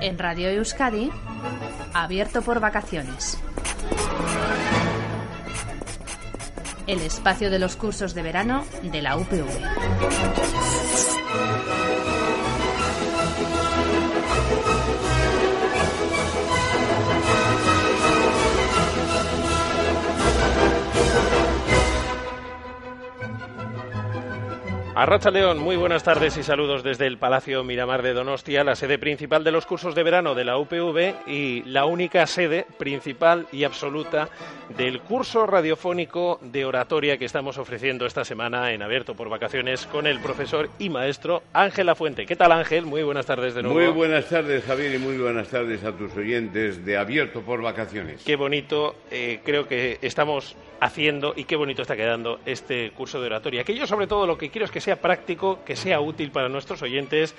En Radio Euskadi, abierto por vacaciones. El espacio de los cursos de verano de la UPV. Arracha León, muy buenas tardes y saludos desde el Palacio Miramar de Donostia, la sede principal de los cursos de verano de la UPV y la única sede principal y absoluta del curso radiofónico de oratoria que estamos ofreciendo esta semana en Abierto por Vacaciones con el profesor y maestro Ángel Lafuente. ¿Qué tal Ángel? Muy buenas tardes de nuevo. Muy buenas tardes Javier y muy buenas tardes a tus oyentes de Abierto por Vacaciones. Qué bonito eh, creo que estamos haciendo y qué bonito está quedando este curso de oratoria. Que yo sobre todo lo que quiero es que sea práctico, que sea útil para nuestros oyentes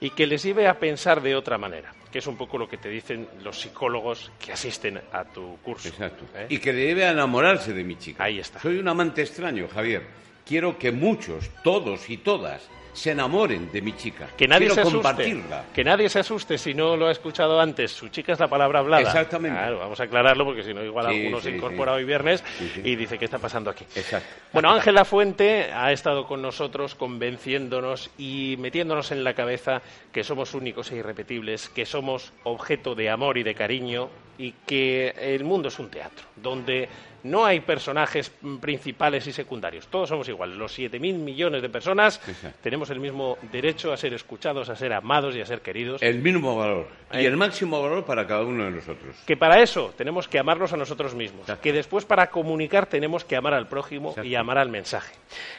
y que les lleve a pensar de otra manera, que es un poco lo que te dicen los psicólogos que asisten a tu curso. Exacto. ¿eh? Y que le lleve a enamorarse de mi chica. Ahí está. Soy un amante extraño, Javier. Quiero que muchos, todos y todas, se enamoren de mi chica. Que nadie Quiero se asuste. compartirla. Que nadie se asuste si no lo ha escuchado antes. Su chica es la palabra hablada. Exactamente. Claro, vamos a aclararlo porque si no igual Sí, alguno se incorpora sí. hoy viernes y dice qué está pasando aquí. Exacto. Bueno, Ángela Fuente ha estado con nosotros convenciéndonos y metiéndonos en la cabeza que somos únicos e irrepetibles, que somos objeto de amor y de cariño y que el mundo es un teatro donde no hay personajes mm, principales y secundarios. Todos somos iguales. Los 7.000 millones de personas tenemos el mismo derecho a ser escuchados, a ser amados y a ser queridos. El mismo valor. Y el máximo valor para cada uno de nosotros. Que para eso tenemos que amarnos a nosotros mismos. Exacto. Que después para comunicar tenemos que amar al prójimo Exacto. y amar al mensaje.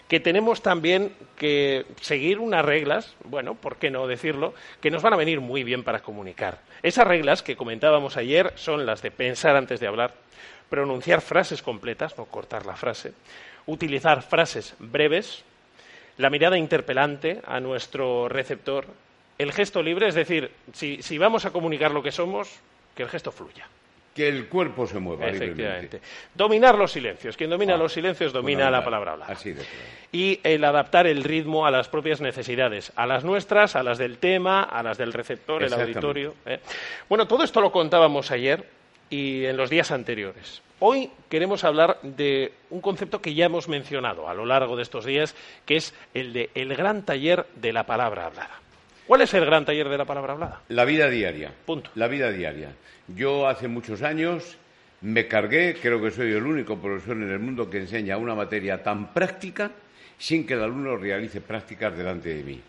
Que tenemos también que seguir unas reglas, bueno, ¿por qué no decirlo? Que nos van a venir muy bien para comunicar. Esas reglas que comentábamos ayer son las de pensar antes de hablar, pronunciar frases completas, no cortar la frase, utilizar frases breves, la mirada interpelante a nuestro receptor, el gesto libre, es decir, si, si vamos a comunicar lo que somos, que el gesto fluya. Que el cuerpo se mueva Efectivamente. libremente. Dominar los silencios. Quien domina Ah, los silencios domina la palabra hablada. Así de claro. Y el adaptar el ritmo a las propias necesidades, a las nuestras, a las del tema, a las del receptor, el auditorio. ¿eh? Bueno, todo esto lo contábamos ayer y en los días anteriores. Hoy queremos hablar de un concepto que ya hemos mencionado a lo largo de estos días, que es el de el gran taller de la palabra hablada. ¿Cuál es el gran taller de la palabra hablada? La vida diaria. Punto. La vida diaria. Yo hace muchos años me cargué, creo que soy el único profesor en el mundo que enseña una materia tan práctica sin que el alumno realice prácticas delante de mí.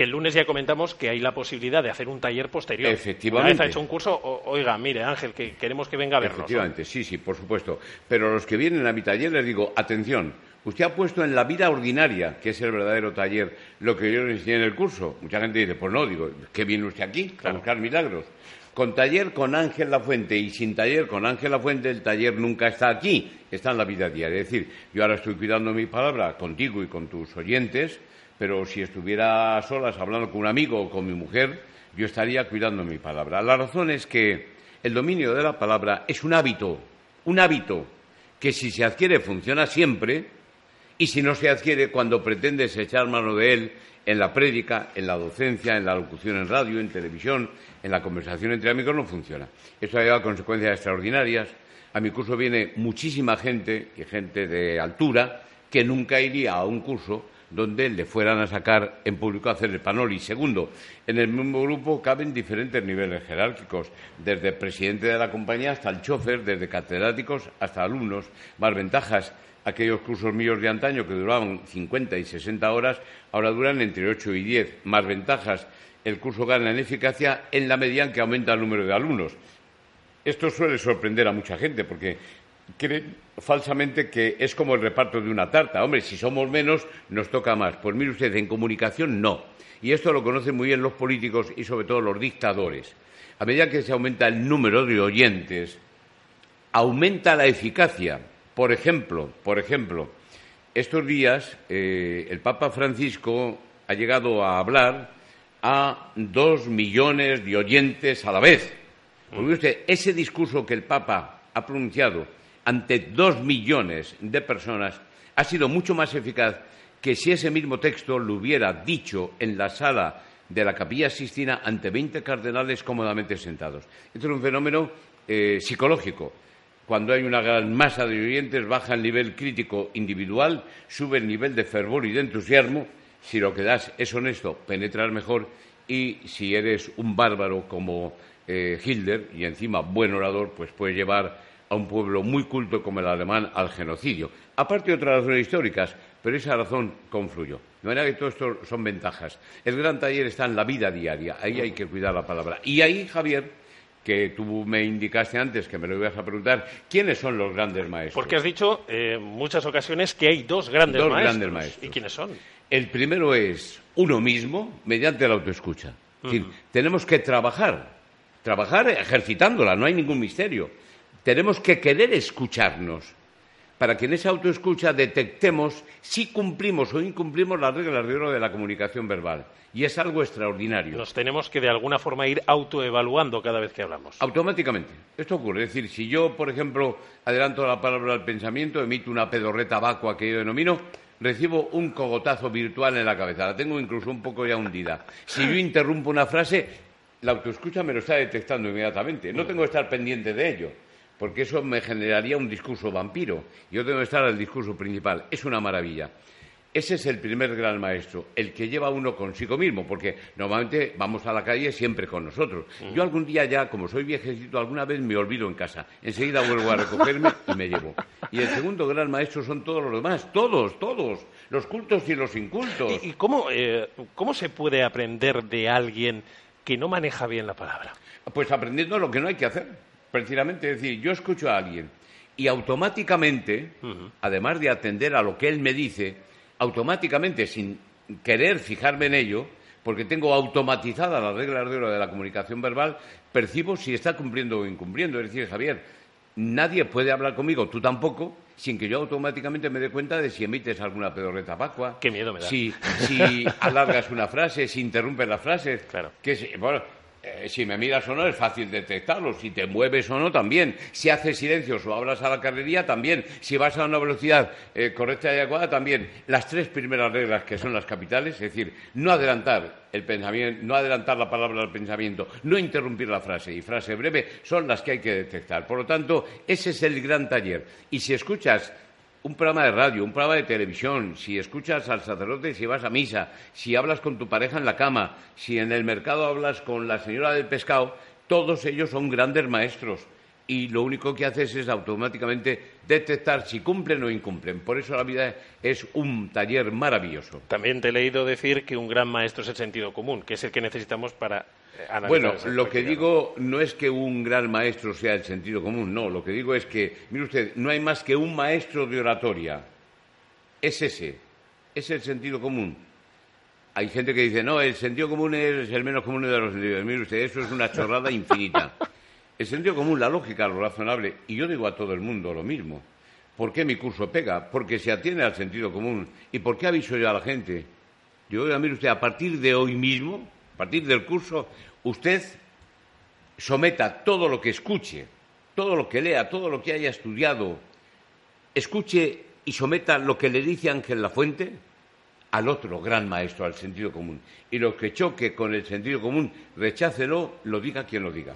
Que el lunes ya comentamos que hay la posibilidad de hacer un taller posterior. Efectivamente. Una vez ha hecho un curso, oiga, mire Ángel, que queremos que venga a vernos. ¿no? Efectivamente, sí, sí, por supuesto. Pero a los que vienen a mi taller les digo, atención, usted ha puesto en la vida ordinaria, que es el verdadero taller, lo que yo le enseñé en el curso. Mucha gente dice, pues no, digo, ¿qué viene usted aquí? A Claro. buscar milagros. Con taller con Ángel Lafuente y sin taller con Ángel Lafuente, el taller nunca está aquí, está en la vida diaria. Es decir, yo ahora estoy cuidando mi palabra contigo y con tus oyentes, pero si estuviera a solas hablando con un amigo o con mi mujer, yo estaría cuidando mi palabra. La razón es que el dominio de la palabra es un hábito, un hábito que si se adquiere funciona siempre y si no se adquiere cuando pretendes echar mano de él en la prédica, en la docencia, en la locución en radio, en televisión, en la conversación entre amigos, no funciona. Esto ha llevado a consecuencias extraordinarias. A mi curso viene muchísima gente y gente de altura que nunca iría a un curso donde le fueran a sacar en público a hacer el panoli. Segundo, en el mismo grupo caben diferentes niveles jerárquicos, desde presidente de la compañía hasta el chofer, desde catedráticos hasta alumnos. Más ventajas, aquellos cursos míos de antaño que duraban 50 y 60 horas, ahora duran entre 8 y 10. Más ventajas, el curso gana en eficacia en la medida en que aumenta el número de alumnos. Esto suele sorprender a mucha gente porque creen falsamente que es como el reparto de una tarta. Hombre, si somos menos, nos toca más. Pues mire usted, en comunicación no. Y esto lo conocen muy bien los políticos y sobre todo los dictadores. A medida que se aumenta el número de oyentes, aumenta la eficacia. Por ejemplo, por ejemplo, estos días eh, el Papa Francisco ha llegado a hablar a dos millones de oyentes a la vez. Porque usted, ese discurso que el Papa ha pronunciado ante dos millones de personas ha sido mucho más eficaz que si ese mismo texto lo hubiera dicho en la sala de la Capilla Sistina ante veinte cardenales cómodamente sentados. Esto es un fenómeno eh, psicológico. Cuando hay una gran masa de oyentes, baja el nivel crítico individual, sube el nivel de fervor y de entusiasmo. Si lo que das es honesto, penetras mejor y si eres un bárbaro como eh, y encima buen orador, pues puedes llevar a un pueblo muy culto como el alemán al genocidio. Aparte de otras razones históricas, pero esa razón confluyó. De manera que todo esto son ventajas. El gran taller está en la vida diaria, ahí hay que cuidar la palabra. Y ahí, Javier, que tú me indicaste antes, que me lo ibas a preguntar, ¿quiénes son los grandes maestros? Porque has dicho en eh, muchas ocasiones que hay dos grandes, dos maestros. grandes maestros. ¿Y quiénes son? El primero es uno mismo mediante la autoescucha. Es decir, tenemos que trabajar, trabajar ejercitándola, no hay ningún misterio. Tenemos que querer escucharnos para que en esa autoescucha detectemos si cumplimos o incumplimos las reglas de oro de la comunicación verbal. Y es algo extraordinario. Nos tenemos que de alguna forma ir autoevaluando cada vez que hablamos. Automáticamente. Esto ocurre. Es decir, si yo, por ejemplo, adelanto la palabra al pensamiento, emito una pedorreta vacua que yo denomino, recibo un cogotazo virtual en la cabeza. La tengo incluso un poco ya hundida. Si yo interrumpo una frase, la autoescucha me lo está detectando inmediatamente. No tengo que estar pendiente de ello porque eso me generaría un discurso vampiro. Yo tengo que estar al discurso principal. Es una maravilla. Ese es el primer gran maestro, el que lleva uno consigo mismo, porque normalmente vamos a la calle siempre con nosotros. Yo algún día ya, como soy viejecito, alguna vez me olvido en casa. Enseguida vuelvo a recogerme y me llevo. Y el segundo gran maestro son todos los demás, todos, todos, los cultos y los incultos. ¿Y, cómo, eh, cómo se puede aprender de alguien que no maneja bien la palabra? Pues aprendiendo lo que no hay que hacer. Precisamente, es decir, yo escucho a alguien y automáticamente, además de atender a lo que él me dice, automáticamente, sin querer fijarme en ello, porque tengo automatizada las reglas de oro de la comunicación verbal, percibo si está cumpliendo o incumpliendo. Es decir, Javier, nadie puede hablar conmigo, tú tampoco, sin que yo automáticamente me dé cuenta de si emites alguna pedorreta vacua. Qué miedo me da. Si, si alargas una frase, si interrumpes las frases. Claro. Que, bueno, eh, si me miras o no es fácil detectarlo, si te mueves o no también, si haces silencios o hablas a la carrería también, si vas a una velocidad eh, correcta y adecuada también. Las tres primeras reglas que son las capitales, es decir, no adelantar el pensamiento, no adelantar la palabra al pensamiento, no interrumpir la frase y frase breve son las que hay que detectar. Por lo tanto, ese es el gran taller. Y si escuchas un programa de radio, un programa de televisión, si escuchas al sacerdote, si vas a misa, si hablas con tu pareja en la cama, si en el mercado hablas con la señora del pescado, todos ellos son grandes maestros y lo único que haces es automáticamente detectar si cumplen o incumplen. Por eso la vida es un taller maravilloso. También te he leído decir que un gran maestro es el sentido común, que es el que necesitamos para bueno, lo que digo no es que un gran maestro sea el sentido común, no. Lo que digo es que, mire usted, no hay más que un maestro de oratoria. Es ese. Es el sentido común. Hay gente que dice, no, el sentido común es el menos común de los sentidos. Mire usted, eso es una chorrada infinita. El sentido común, la lógica, lo razonable. Y yo digo a todo el mundo lo mismo. ¿Por qué mi curso pega? Porque se atiene al sentido común. ¿Y por qué aviso yo a la gente? Yo, mire usted, a partir de hoy mismo, a partir del curso, usted someta todo lo que escuche, todo lo que lea, todo lo que haya estudiado, escuche y someta lo que le dice Ángel Lafuente al otro gran maestro, al sentido común. Y lo que choque con el sentido común, rechácelo, lo diga quien lo diga.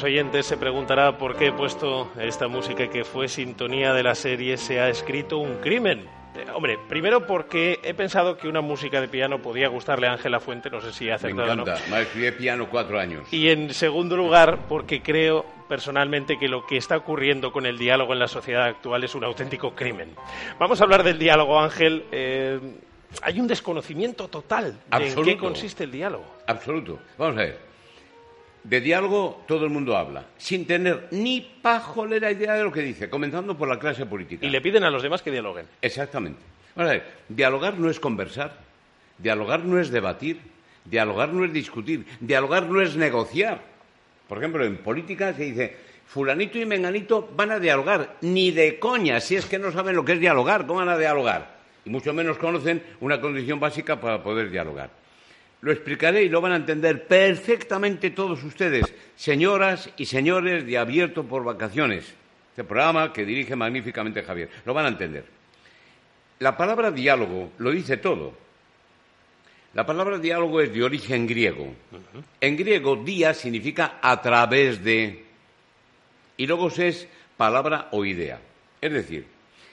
Nuestros oyentes se preguntará por qué he puesto esta música que fue sintonía de la serie Se ha escrito un crimen. Eh, hombre, primero porque he pensado que una música de piano podía gustarle a Ángela Fuente, no sé si ha Me acertado o no. encanta. Me estudié piano cuatro años. Y en segundo lugar, porque creo personalmente que lo que está ocurriendo con el diálogo en la sociedad actual es un auténtico crimen. Vamos a hablar del diálogo, Ángel. Eh, hay un desconocimiento total de en qué consiste el diálogo. Absoluto. Vamos a ver. De diálogo todo el mundo habla, sin tener ni pajolera idea de lo que dice, comenzando por la clase política. Y le piden a los demás que dialoguen. Exactamente. Vamos a ver, dialogar no es conversar, dialogar no es debatir, dialogar no es discutir, dialogar no es negociar. Por ejemplo, en política se dice, fulanito y menganito van a dialogar, ni de coña, si es que no saben lo que es dialogar, ¿cómo van a dialogar? Y mucho menos conocen una condición básica para poder dialogar. Lo explicaré y lo van a entender perfectamente todos ustedes, señoras y señores de Abierto por Vacaciones, este programa que dirige magníficamente Javier. Lo van a entender. La palabra diálogo lo dice todo. La palabra diálogo es de origen griego. En griego, día significa a través de. Y logos es palabra o idea. Es decir,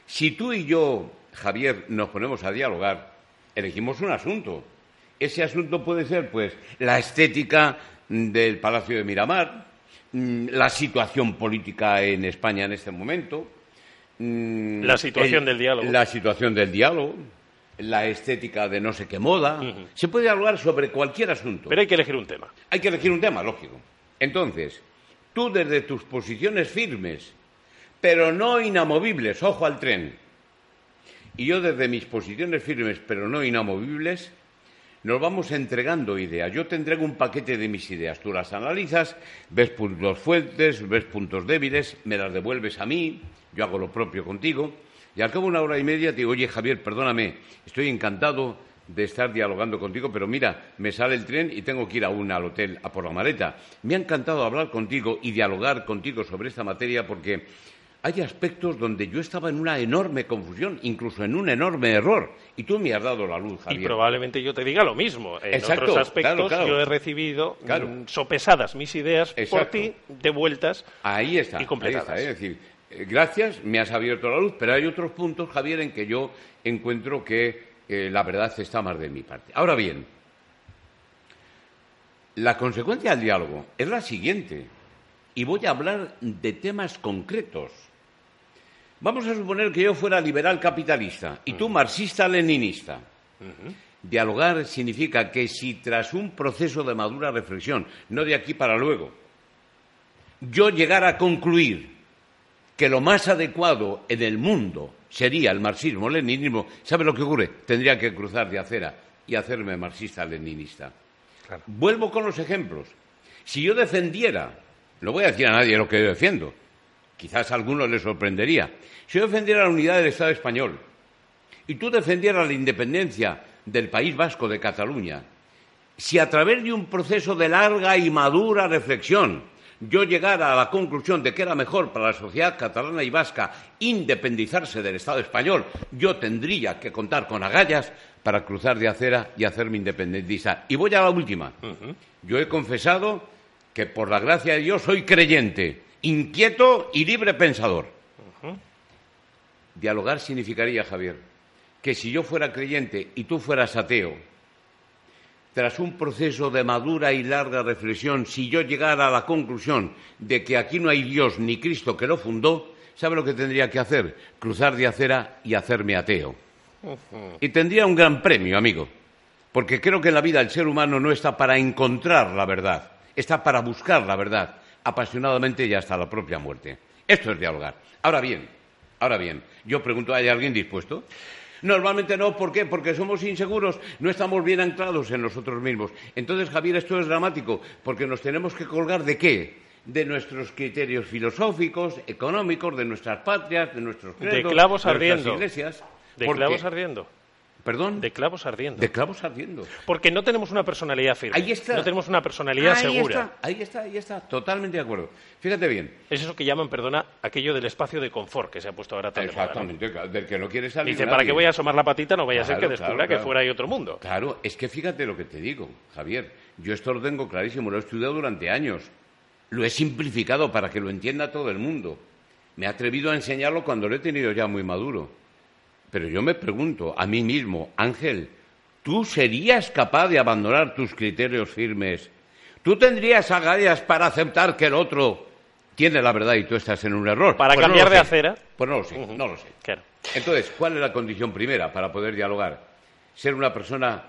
si tú y yo, Javier, nos ponemos a dialogar, elegimos un asunto. Ese asunto puede ser, pues, la estética del Palacio de Miramar, mm, la situación política en España en este momento, mm, La situación del diálogo. La situación del diálogo, la estética de no sé qué moda. Se puede hablar sobre cualquier asunto. Pero hay que elegir un tema. Hay que elegir un tema, lógico. Entonces, tú desde tus posiciones firmes, pero no inamovibles, ojo al tren, y yo desde mis posiciones firmes, pero no inamovibles, nos vamos entregando ideas. Yo te entrego un paquete de mis ideas, tú las analizas, ves puntos fuertes, ves puntos débiles, me las devuelves a mí, yo hago lo propio contigo, y al cabo de una hora y media te digo, oye Javier, perdóname, estoy encantado de estar dialogando contigo, pero mira, me sale el tren y tengo que ir aún al hotel a por la maleta. Me ha encantado hablar contigo y dialogar contigo sobre esta materia porque hay aspectos donde yo estaba en una enorme confusión, incluso en un enorme error, y tú me has dado la luz, Javier. Y probablemente yo te diga lo mismo. En Exacto, otros aspectos claro, claro. yo he recibido Claro. mm, sopesadas mis ideas por ti, devueltas Ahí está, y ahí completadas. está. Es decir, eh, gracias, me has abierto la luz, pero hay otros puntos, Javier, en que yo encuentro que eh, la verdad está más de mi parte. Ahora bien, la consecuencia del diálogo es la siguiente, y voy a hablar de temas concretos. Vamos a suponer que yo fuera liberal capitalista y tú marxista-leninista. Dialogar significa que si tras un proceso de madura reflexión, no de aquí para luego, yo llegara a concluir que lo más adecuado en el mundo sería el marxismo-leninismo, ¿sabe lo que ocurre? Tendría que cruzar de acera y hacerme marxista-leninista. Claro. Vuelvo con los ejemplos. Si yo defendiera, no voy a decir a nadie lo que yo defiendo, quizás a algunos les sorprendería, si yo defendiera la unidad del Estado español y tú defendieras la independencia del País Vasco de Cataluña, si a través de un proceso de larga y madura reflexión yo llegara a la conclusión de que era mejor para la sociedad catalana y vasca independizarse del Estado español, yo tendría que contar con agallas para cruzar de acera y hacerme independentista. Y voy a la última. Yo he confesado que por la gracia de Dios soy creyente, inquieto y libre pensador. Dialogar significaría, Javier, que si yo fuera creyente y tú fueras ateo, tras un proceso de madura y larga reflexión, si yo llegara a la conclusión de que aquí no hay Dios ni Cristo que lo fundó, ¿sabe lo que tendría que hacer? Cruzar de acera y hacerme ateo. Y tendría un gran premio, amigo, porque creo que en la vida el ser humano no está para encontrar la verdad, está para buscar la verdad, apasionadamente y hasta la propia muerte. Esto es dialogar. Ahora bien, ahora bien, yo pregunto, ¿hay alguien dispuesto? Normalmente no, ¿por qué? Porque somos inseguros, no estamos bien anclados en nosotros mismos. Entonces, Javier, esto es dramático, porque nos tenemos que colgar de qué? De nuestros criterios filosóficos, económicos, de nuestras patrias, de nuestros credos, clavos de nuestras iglesias. De clavos ardiendo. ¿Perdón? De clavos ardiendo. De clavos ardiendo. Porque no tenemos una personalidad firme. Ahí está. No tenemos una personalidad ahí segura. Está, ahí está, ahí está, totalmente de acuerdo. Fíjate bien. Es eso que llaman, perdona, aquello del espacio de confort que se ha puesto ahora tan de moda, ¿no? Exactamente, del que no quiere salir Dice, nadie. ¿para qué voy a asomar la patita? No vaya a ser que descubra claro, que fuera hay otro mundo. Claro, es que fíjate lo que te digo, Javier. Yo esto lo tengo clarísimo, lo he estudiado durante años. Lo he simplificado para que lo entienda todo el mundo. Me he atrevido a enseñarlo cuando lo he tenido ya muy maduro. Pero yo me pregunto a mí mismo, Ángel, ¿tú serías capaz de abandonar tus criterios firmes? ¿Tú tendrías agallas para aceptar que el otro tiene la verdad y tú estás en un error? Para Pues cambiar de sé. acera. Pues no lo sé, no lo sé. Claro. Entonces, ¿cuál es la condición primera para poder dialogar? Ser una persona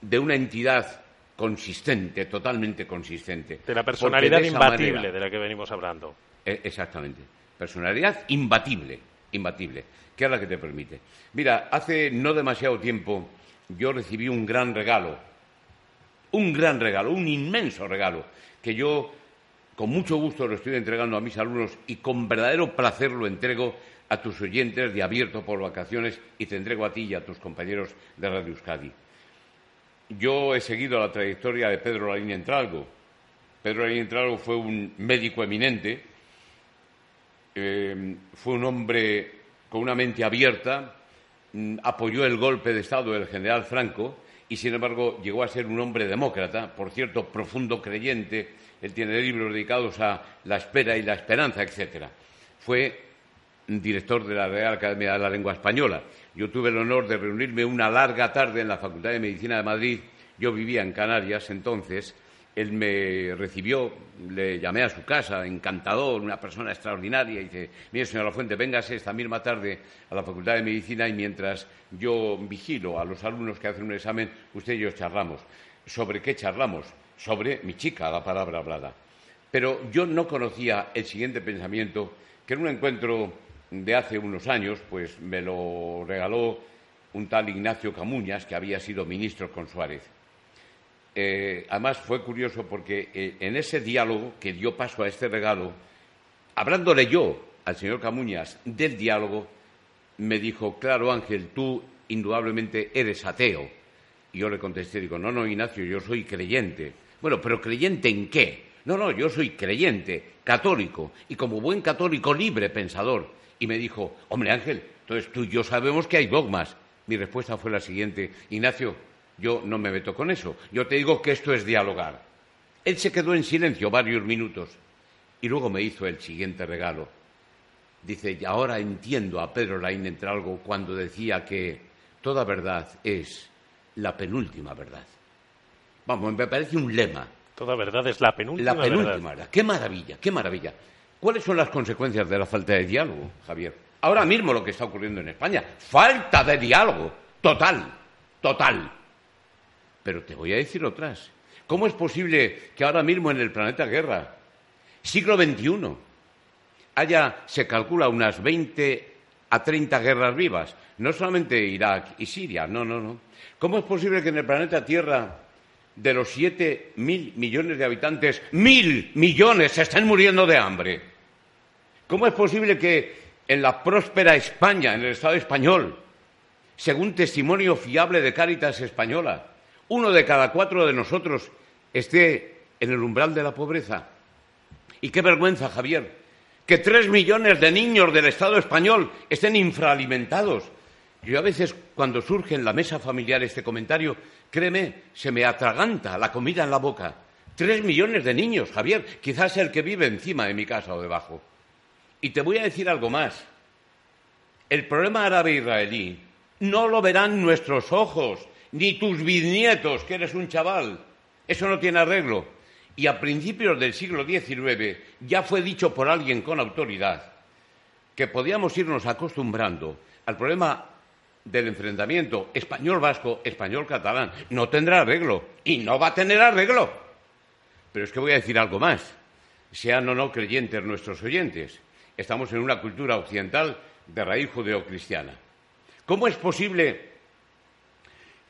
de una entidad consistente, totalmente consistente. De la personalidad de imbatible manera- de la que venimos hablando. eh, Exactamente. Personalidad imbatible, imbatible, que es la que te permite. Mira, hace no demasiado tiempo yo recibí un gran regalo, un gran regalo, un inmenso regalo, que yo con mucho gusto lo estoy entregando a mis alumnos y con verdadero placer lo entrego a tus oyentes de Abierto por Vacaciones y te entrego a ti y a tus compañeros de Radio Euskadi. Yo he seguido la trayectoria de Pedro Larín Entralgo. Pedro Larín Entralgo fue un médico eminente, eh, fue un hombre con una mente abierta, mm, apoyó el golpe de Estado del general Franco y, sin embargo, llegó a ser un hombre demócrata, por cierto, profundo creyente. Él tiene libros dedicados a la espera y la esperanza, etcétera. Fue director de la Real Academia de la Lengua Española. Yo tuve el honor de reunirme una larga tarde en la Facultad de Medicina de Madrid. Yo vivía en Canarias entonces. Él me recibió, le llamé a su casa, encantador, una persona extraordinaria. Y dice, mire, señor Lafuente, véngase esta misma tarde a la Facultad de Medicina y mientras yo vigilo a los alumnos que hacen un examen, usted y yo charlamos. ¿Sobre qué charlamos? Sobre mi chica, la palabra hablada. Pero yo no conocía el siguiente pensamiento, que en un encuentro de hace unos años, pues me lo regaló un tal Ignacio Camuñas, que había sido ministro con Suárez. Eh, además fue curioso porque eh, en ese diálogo que dio paso a este regalo, hablándole yo al señor Camuñas del diálogo, me dijo, claro Ángel, tú indudablemente eres ateo. Y yo le contesté, digo, no, no, Ignacio, yo soy creyente. Bueno, pero creyente en qué? No, no, yo soy creyente, católico, y como buen católico libre pensador. Y me dijo, hombre Ángel, entonces tú y yo sabemos que hay dogmas. Mi respuesta fue la siguiente, Ignacio, yo no me meto con eso, yo te digo que esto es dialogar. Él se quedó en silencio varios minutos y luego me hizo el siguiente regalo. Dice, y ahora entiendo a Pedro Laín Entralgo cuando decía que toda verdad es la penúltima verdad. Vamos, me parece un lema. Toda verdad es la penúltima, La penúltima verdad. verdad. Qué maravilla, qué maravilla. ¿Cuáles son las consecuencias de la falta de diálogo, Javier? Ahora mismo lo que está ocurriendo en España. Falta de diálogo. Total. Total. Pero te voy a decir otras. ¿Cómo es posible que ahora mismo en el planeta Guerra, siglo XXI, haya, se calcula, unas 20 a 30 guerras vivas? No solamente Irak y Siria, no, no, no. ¿Cómo es posible que en el planeta Tierra, de los siete mil millones de habitantes, mil millones se estén muriendo de hambre? ¿Cómo es posible que en la próspera España, en el Estado español, según testimonio fiable de Cáritas Española, uno de cada cuatro de nosotros esté en el umbral de la pobreza? Y qué vergüenza, Javier, que tres millones de niños del Estado español estén infraalimentados. Yo a veces, cuando surge en la mesa familiar este comentario, créeme, se me atraganta la comida en la boca. Tres millones de niños, Javier, quizás el que vive encima de mi casa o debajo. Y te voy a decir algo más. El problema árabe-israelí no lo verán nuestros ojos, ni tus bisnietos, que eres un chaval. Eso no tiene arreglo. Y a principios del siglo XIX ya fue dicho por alguien con autoridad que podíamos irnos acostumbrando al problema del enfrentamiento español-vasco, español-catalán. No tendrá arreglo y no va a tener arreglo. Pero es que voy a decir algo más. Sean o no creyentes nuestros oyentes, estamos en una cultura occidental de raíz judeocristiana. ¿Cómo es posible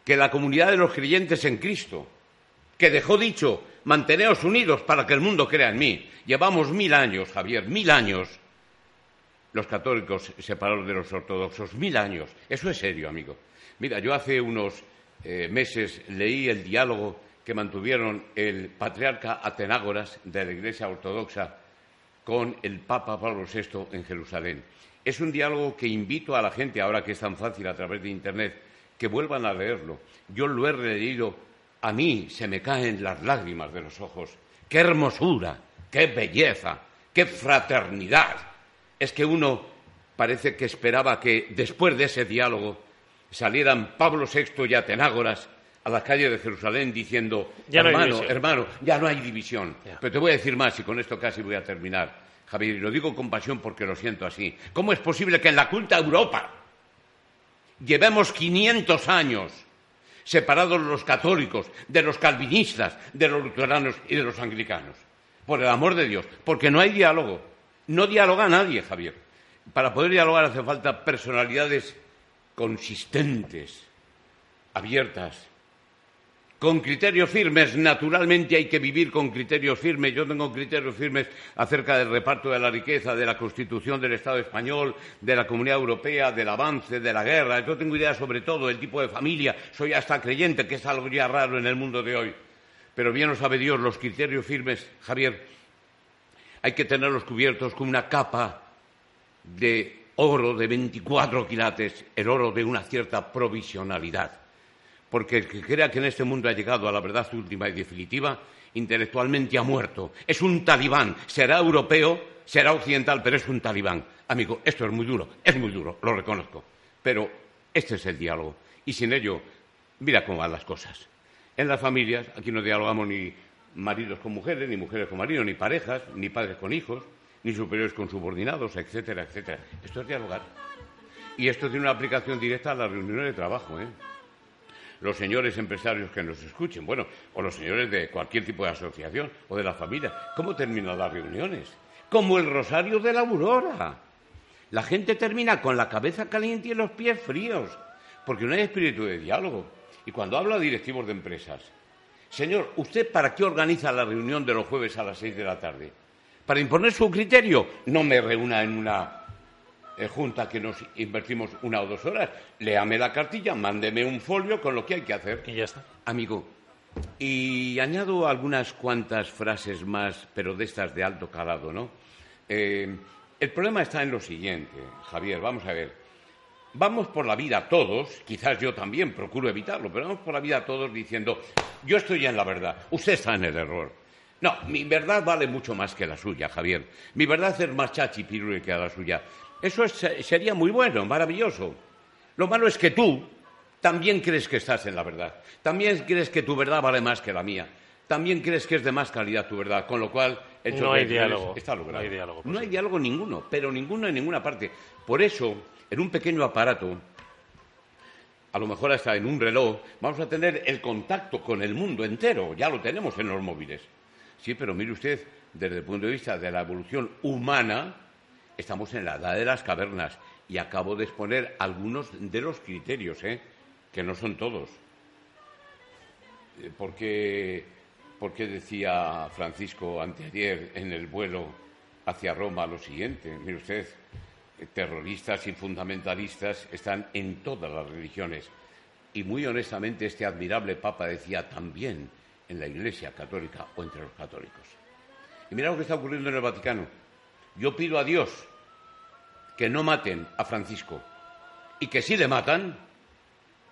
que la comunidad de los creyentes en Cristo, que dejó dicho, manteneos unidos para que el mundo crea en mí, llevamos mil años, Javier, mil años, los católicos separados de los ortodoxos, mil años. Eso es serio, amigo. Mira, yo hace unos eh, meses leí el diálogo que mantuvieron el patriarca Atenágoras de la Iglesia Ortodoxa con el Papa Pablo VI en Jerusalén. Es un diálogo que invito a la gente, ahora que es tan fácil a través de Internet, que vuelvan a leerlo. Yo lo he releído, a mí se me caen las lágrimas de los ojos. ¡Qué hermosura! ¡Qué belleza! ¡Qué fraternidad! Es que uno parece que esperaba que después de ese diálogo salieran Pablo VI y Atenágoras a las calles de Jerusalén diciendo, Ya hermano, división". hermano, ya no hay división. Ya. Pero te voy a decir más y con esto casi voy a terminar, Javier, y lo digo con pasión porque lo siento así. ¿Cómo es posible que en la culta Europa llevemos 500 años separados los católicos de los calvinistas, de los luteranos y de los anglicanos? Por el amor de Dios, porque no hay diálogo. No dialoga nadie, Javier. Para poder dialogar hace falta personalidades consistentes, abiertas, con criterios firmes. Naturalmente hay que vivir con criterios firmes. Yo tengo criterios firmes acerca del reparto de la riqueza, de la constitución del Estado español, de la Comunidad Europea, del avance, de la guerra. Yo tengo ideas sobre todo, el tipo de familia. Soy hasta creyente, que es algo ya raro en el mundo de hoy. Pero bien lo sabe Dios, los criterios firmes, Javier, hay que tenerlos cubiertos con una capa de oro de 24 quilates, el oro de una cierta provisionalidad. Porque el que crea que en este mundo ha llegado a la verdad última y definitiva, intelectualmente ha muerto. Es un talibán. Será europeo, será occidental, pero es un talibán. Amigo, esto es muy duro, es muy duro, lo reconozco. Pero este es el diálogo. Y sin ello, mira cómo van las cosas. En las familias, aquí no dialogamos ni maridos con mujeres, ni mujeres con maridos, ni parejas, ni padres con hijos, ni superiores con subordinados, etcétera, etcétera. Esto es dialogar. Y esto tiene una aplicación directa a las reuniones de trabajo, ¿eh? Los señores empresarios que nos escuchen, bueno, o los señores de cualquier tipo de asociación o de la familia, ¿cómo terminan las reuniones? Como el rosario de la aurora. La gente termina con la cabeza caliente y los pies fríos, porque no hay espíritu de diálogo. Y cuando habla a directivos de empresas, señor, ¿usted para qué organiza la reunión de los jueves a las seis de la tarde? ¿Para imponer su criterio? No me reúna en una junta que nos invertimos una o dos horas. Léame la cartilla, mándeme un folio con lo que hay que hacer. Y ya está. Amigo, y añado algunas cuantas frases más, pero de estas de alto calado, ¿no? Eh, el problema está en lo siguiente, Javier, vamos a ver. Vamos por la vida todos, quizás yo también procuro evitarlo, pero vamos por la vida todos diciendo, yo estoy en la verdad, usted está en el error. No, mi verdad vale mucho más que la suya, Javier. Mi verdad es más chachi pirule que la suya. Eso es- sería muy bueno, maravilloso. Lo malo es que tú también crees que estás en la verdad. También crees que tu verdad vale más que la mía. También crees que es de más calidad tu verdad, con lo cual el No hay diálogo. está logrado. No hay diálogo No hay diálogo ninguno, pero ninguno en ninguna parte. Por eso, en un pequeño aparato, a lo mejor hasta en un reloj, vamos a tener el contacto con el mundo entero. Ya lo tenemos en los móviles. Sí, pero mire usted, desde el punto de vista de la evolución humana, estamos en la edad de las cavernas y acabo de exponer algunos de los criterios, ¿eh? que no son todos. Eh, Porque, porque decía Francisco anteayer en el vuelo hacia Roma lo siguiente, mire usted, eh, terroristas y fundamentalistas están en todas las religiones. Y muy honestamente este admirable Papa decía también en la Iglesia católica o entre los católicos. Y mira lo que está ocurriendo en el Vaticano. Yo pido a Dios que no maten a Francisco y que si le matan,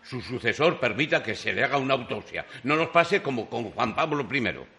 su sucesor permita que se le haga una autopsia. No nos pase como con Juan Pablo I.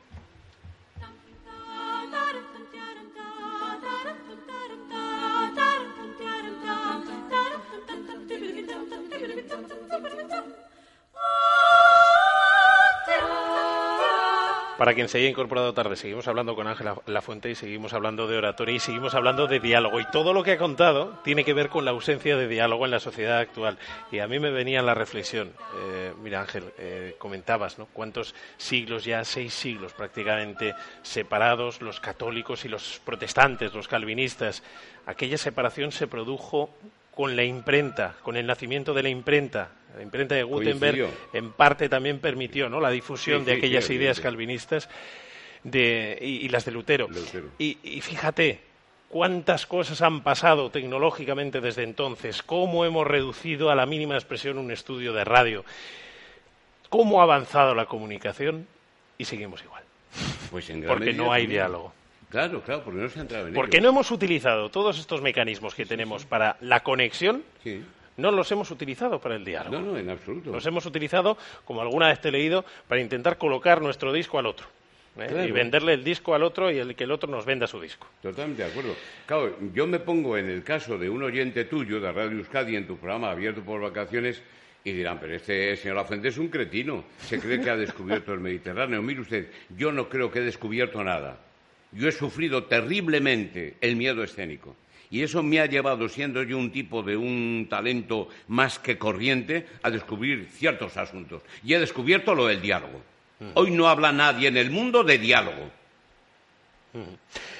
Para quien se haya incorporado tarde, seguimos hablando con Ángela Lafuente y seguimos hablando de oratoria y seguimos hablando de diálogo. Y todo lo que ha contado tiene que ver con la ausencia de diálogo en la sociedad actual. Y a mí me venía la reflexión. Eh, mira, Ángel, eh, comentabas, ¿no? ¿Cuántos siglos ya? Seis siglos prácticamente separados, los católicos y los protestantes, los calvinistas. Aquella separación se produjo con la imprenta, con el nacimiento de la imprenta. La imprenta de Gutenberg Coincidió. en parte también permitió ¿no? la difusión Sí, de sí, aquellas sí, ideas calvinistas de, y, y las de Lutero. Lutero. Y, y fíjate cuántas cosas han pasado tecnológicamente desde entonces, cómo hemos reducido a la mínima expresión un estudio de radio, cómo ha avanzado la comunicación y seguimos igual, Pues en gran porque medida no hay también. diálogo. Claro, claro, porque no se ha entrado en Porque ello. no hemos utilizado todos estos mecanismos que tenemos para la conexión, Sí. no los hemos utilizado para el diálogo. No, no, en absoluto. Los hemos utilizado, como alguna vez te he leído, para intentar colocar nuestro disco al otro. ¿eh? y venderle el disco al otro y el que el otro nos venda su disco. Totalmente de acuerdo. Claro, yo me pongo en el caso de un oyente tuyo de Radio Euskadi en tu programa abierto por vacaciones y dirán, pero este señor Lafuente es un cretino, se cree que ha descubierto el Mediterráneo. Mire usted, yo no creo que he descubierto nada. Yo he sufrido terriblemente el miedo escénico. Y eso me ha llevado, siendo yo un tipo de un talento más que corriente, a descubrir ciertos asuntos. Y he descubierto lo del diálogo. Hoy no habla nadie en el mundo de diálogo.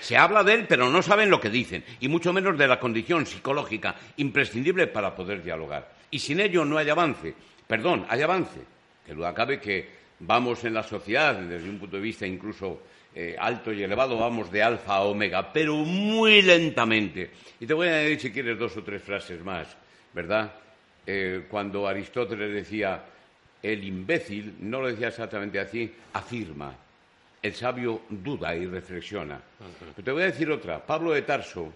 Se habla de él, pero no saben lo que dicen, y mucho menos de la condición psicológica imprescindible para poder dialogar. Y sin ello no hay avance. Perdón, hay avance. Que duda cabe que vamos en la sociedad, desde un punto de vista incluso eh, alto y elevado, vamos de alfa a omega, pero muy lentamente. Y te voy a decir, si quieres, dos o tres frases más, ¿verdad? Eh, cuando Aristóteles decía, el imbécil, no lo decía exactamente así, afirma. El sabio duda y reflexiona. Pero te voy a decir otra. Pablo de Tarso,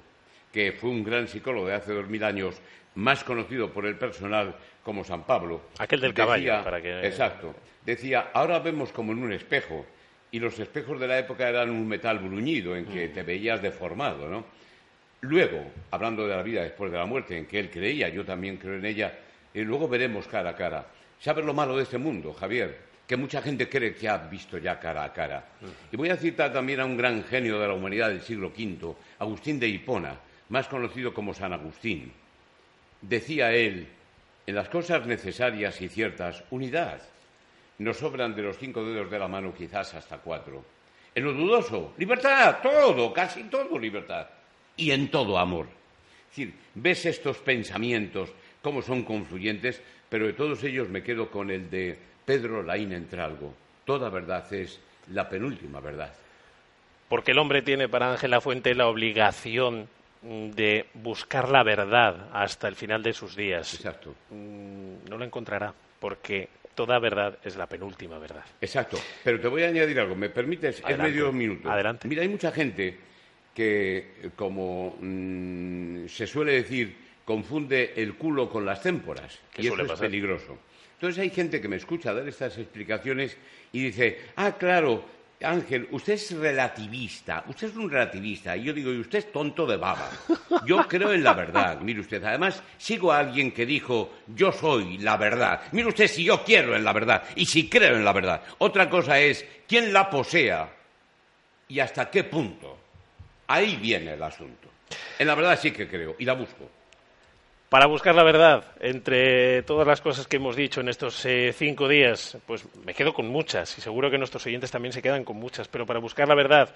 que fue un gran psicólogo de hace dos mil años, más conocido por el personal como San Pablo. Aquel del caballo, para que. Exacto. Decía, ahora vemos como en un espejo y los espejos de la época eran un metal bruñido en que te veías deformado, ¿no? Luego, hablando de la vida después de la muerte, en que él creía, yo también creo en ella, y luego veremos cara a cara. ¿Sabes lo malo de este mundo, Javier? Que mucha gente cree que ha visto ya cara a cara. Y voy a citar también a un gran genio de la humanidad del siglo V, Agustín de Hipona, más conocido como San Agustín. Decía él, en las cosas necesarias y ciertas, unidad nos sobran de los cinco dedos de la mano quizás hasta cuatro. En lo dudoso, libertad, todo, casi todo libertad. Y en todo amor. Es decir, ves estos pensamientos, cómo son confluyentes, pero de todos ellos me quedo con el de Pedro Laín Entralgo. Toda verdad es la penúltima verdad. Porque el hombre tiene para Ángela Fuente la obligación de buscar la verdad hasta el final de sus días. Exacto. Mm, no la encontrará, porque toda verdad es la penúltima verdad. Exacto. Pero te voy a añadir algo. ¿Me permites? Es medio minuto. Adelante. Mira, hay mucha gente que, como mm, se suele decir, confunde el culo con las témporas. Y eso es peligroso. Entonces hay gente que me escucha dar estas explicaciones y dice, ah, claro, Ángel, usted es relativista, usted es un relativista. Y yo digo, y usted es tonto de baba. Yo creo en la verdad, mire usted. Además, sigo a alguien que dijo, yo soy la verdad. Mire usted si yo quiero en la verdad y si creo en la verdad. Otra cosa es quién la posea y hasta qué punto. Ahí viene el asunto. En la verdad sí que creo y la busco. Para buscar la verdad, entre todas las cosas que hemos dicho en estos eh, cinco días, pues me quedo con muchas y seguro que nuestros oyentes también se quedan con muchas, pero para buscar la verdad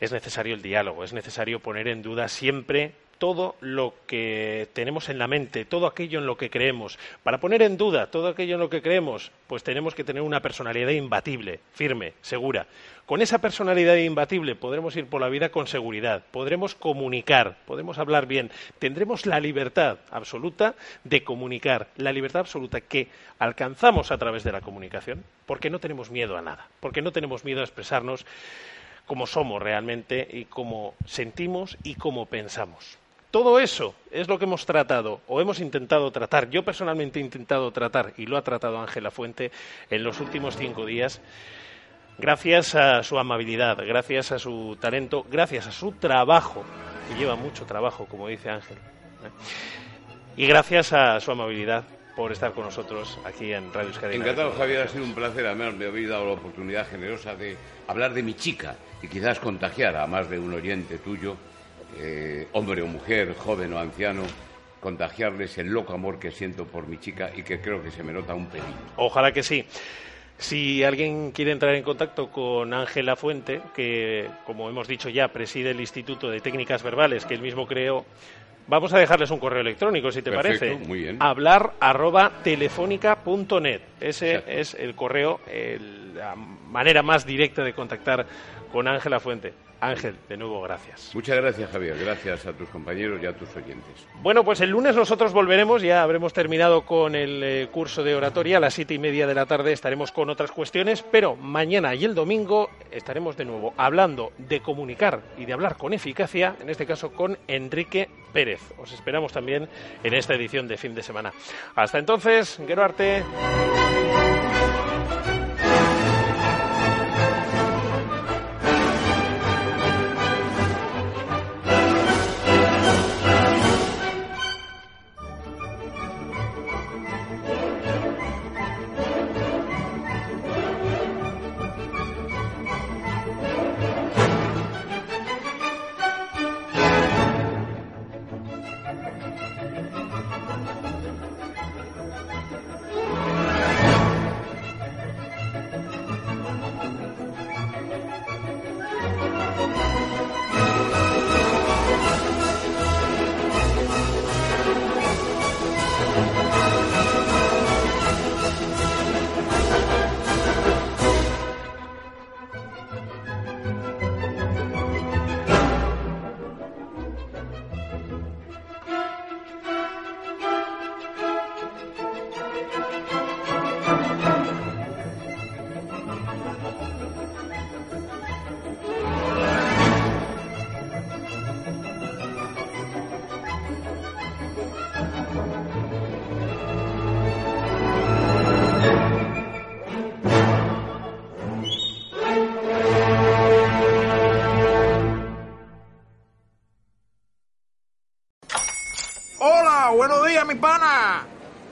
es necesario el diálogo, es necesario poner en duda siempre todo lo que tenemos en la mente, todo aquello en lo que creemos. Para poner en duda todo aquello en lo que creemos, pues tenemos que tener una personalidad imbatible, firme, segura. Con esa personalidad imbatible podremos ir por la vida con seguridad, podremos comunicar, podremos hablar bien, tendremos la libertad absoluta de comunicar, la libertad absoluta que alcanzamos a través de la comunicación, porque no tenemos miedo a nada, porque no tenemos miedo a expresarnos como somos realmente y cómo sentimos y cómo pensamos. Todo eso es lo que hemos tratado o hemos intentado tratar. Yo personalmente he intentado tratar y lo ha tratado Ángela Fuente en los últimos cinco días. Gracias a su amabilidad, gracias a su talento, gracias a su trabajo, que lleva mucho trabajo, como dice Ángel. ¿eh? Y gracias a su amabilidad por estar con nosotros aquí en Radio Euskadi. Encantado, Javier, ha sido un placer. Además, me habéis dado la oportunidad generosa de hablar de mi chica y quizás contagiar a más de un oyente tuyo eh, hombre o mujer, joven o anciano, contagiarles el loco amor que siento por mi chica y que creo que se me nota un pelín. Ojalá que sí. Si alguien quiere entrar en contacto con Ángela Fuente, que como hemos dicho ya preside el Instituto de Técnicas Verbales que él mismo creó, vamos a dejarles un correo electrónico, si te parece. Muy bien. Hablar arroba telefónica.net. Ese es el correo, la manera más directa de contactar con Ángela Fuente. Ángel, de nuevo, gracias. Muchas gracias, Javier. Gracias a tus compañeros y a tus oyentes. Bueno, pues el lunes nosotros volveremos, ya habremos terminado con el eh, curso de oratoria. A las siete y media de la tarde estaremos con otras cuestiones, pero mañana y el domingo estaremos de nuevo hablando de comunicar y de hablar con eficacia, en este caso con Enrique Pérez. Os esperamos también en esta edición de fin de semana. Hasta entonces, Arte.